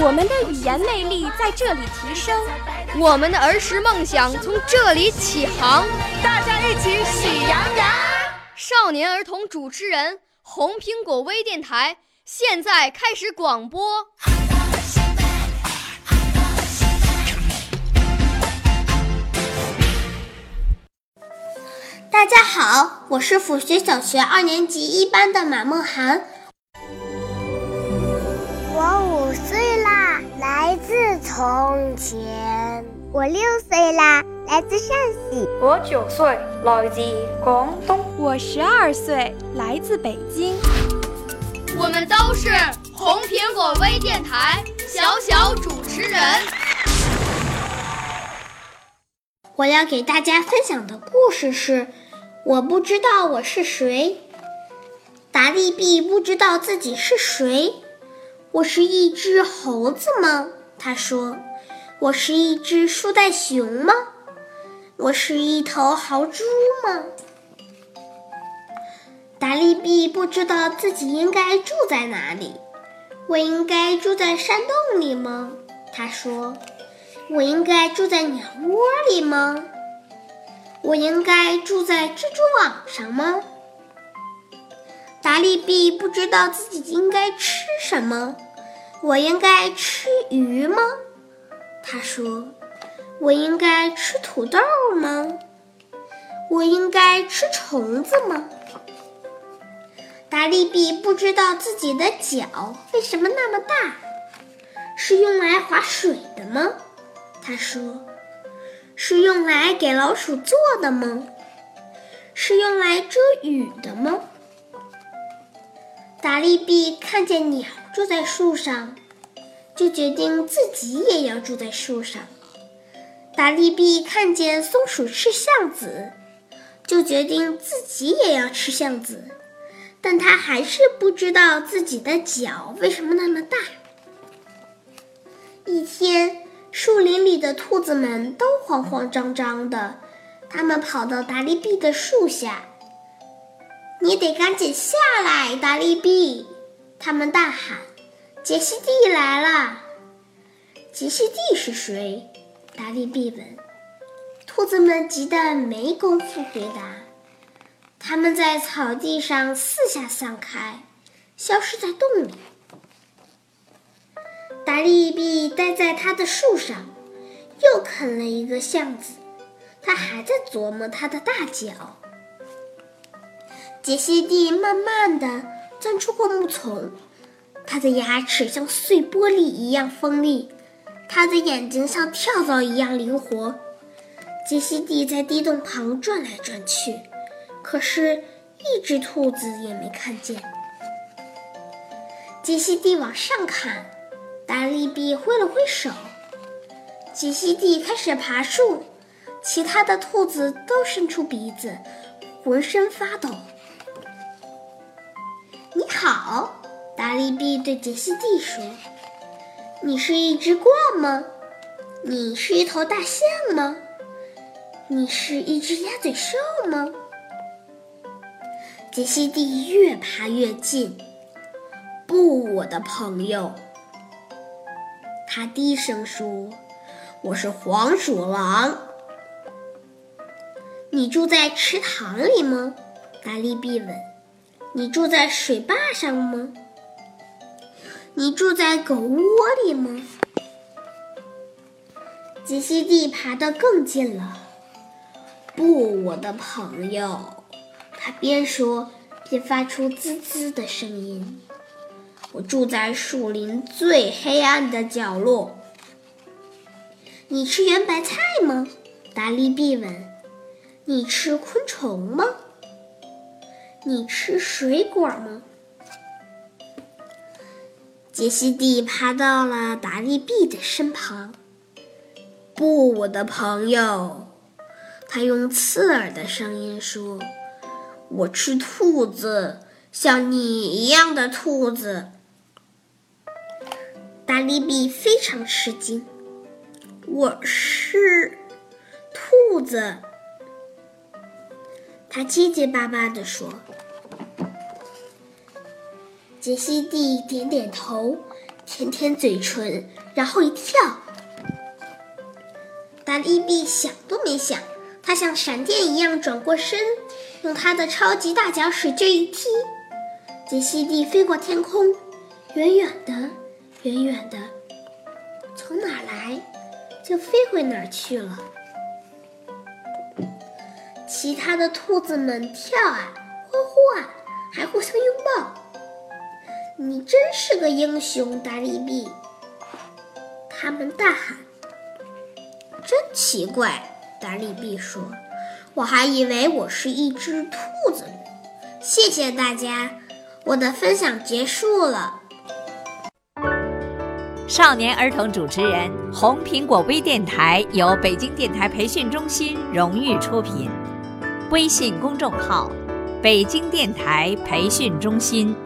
我们的语言魅力在这里提升，我们的儿时梦想从这里起航。大家一起喜羊羊。少年儿童主持人，红苹果微电台现在开始广播。大家好，我是府学小学二年级一班的马梦涵。从前。我六岁啦，来自陕西。我九岁，来自广东。我十二岁，来自北京。我们都是红苹果微电台小小主持人。我要给大家分享的故事是：我不知道我是谁。达利比不知道自己是谁。我是一只猴子吗？他说。我是一只树袋熊吗？我是一头豪猪吗？达利比不知道自己应该住在哪里。我应该住在山洞里吗？他说。我应该住在鸟窝里吗？我应该住在蜘蛛网上吗？达利比不知道自己应该吃什么。我应该吃鱼吗？他说：“我应该吃土豆吗？我应该吃虫子吗？”达利比不知道自己的脚为什么那么大，是用来划水的吗？他说：“是用来给老鼠做的吗？是用来遮雨的吗？”达利比看见鸟住在树上，就决定自己也要住在树上。达利比看见松鼠吃橡子，就决定自己也要吃橡子，但他还是不知道自己的脚为什么那么大。一天。树林里的兔子们都慌慌张张的，他们跑到达利比的树下。“你得赶紧下来，达利比！”他们大喊。“杰西蒂来了！”“杰西蒂是谁？”达利毕问。兔子们急得没工夫回答，他们在草地上四下散开，消失在洞里。达利毕待在他的树上，又啃了一个橡子。他还在琢磨他的大脚。杰西蒂慢慢的钻出过木丛，他的牙齿像碎玻璃一样锋利，他的眼睛像跳蚤一样灵活。杰西蒂在地洞旁转来转去，可是，一只兔子也没看见。杰西蒂往上看。达利比挥了挥手，杰西蒂开始爬树，其他的兔子都伸出鼻子，浑身发抖。你好，达利比对杰西蒂说：“你是一只鹳吗？你是一头大象吗？你是一只鸭嘴兽吗？”杰西蒂越爬越近。不，我的朋友。他低声说：“我是黄鼠狼。你住在池塘里吗？”达利比问。“你住在水坝上吗？你住在狗窝里吗？”杰西蒂爬得更近了。“不，我的朋友。”他边说边发出滋滋的声音。我住在树林最黑暗的角落。你吃圆白菜吗？达利比问。你吃昆虫吗？你吃水果吗？杰西蒂爬到了达利比的身旁。“不，我的朋友。”他用刺耳的声音说，“我吃兔子，像你一样的兔子。”达利比非常吃惊，“我是兔子。”他结结巴巴地说。杰西蒂点点头，舔舔嘴唇，然后一跳。达利比想都没想，他像闪电一样转过身，用他的超级大脚使劲一踢，杰西蒂飞过天空，远远的，远远的，从哪来就飞回哪儿去了。其他的兔子们跳啊，欢呼啊，还互相拥抱。你真是个英雄，达利比！他们大喊。真奇怪，达利比说：“我还以为我是一只兔子呢。”谢谢大家，我的分享结束了。少年儿童主持人，红苹果微电台由北京电台培训中心荣誉出品，微信公众号：北京电台培训中心。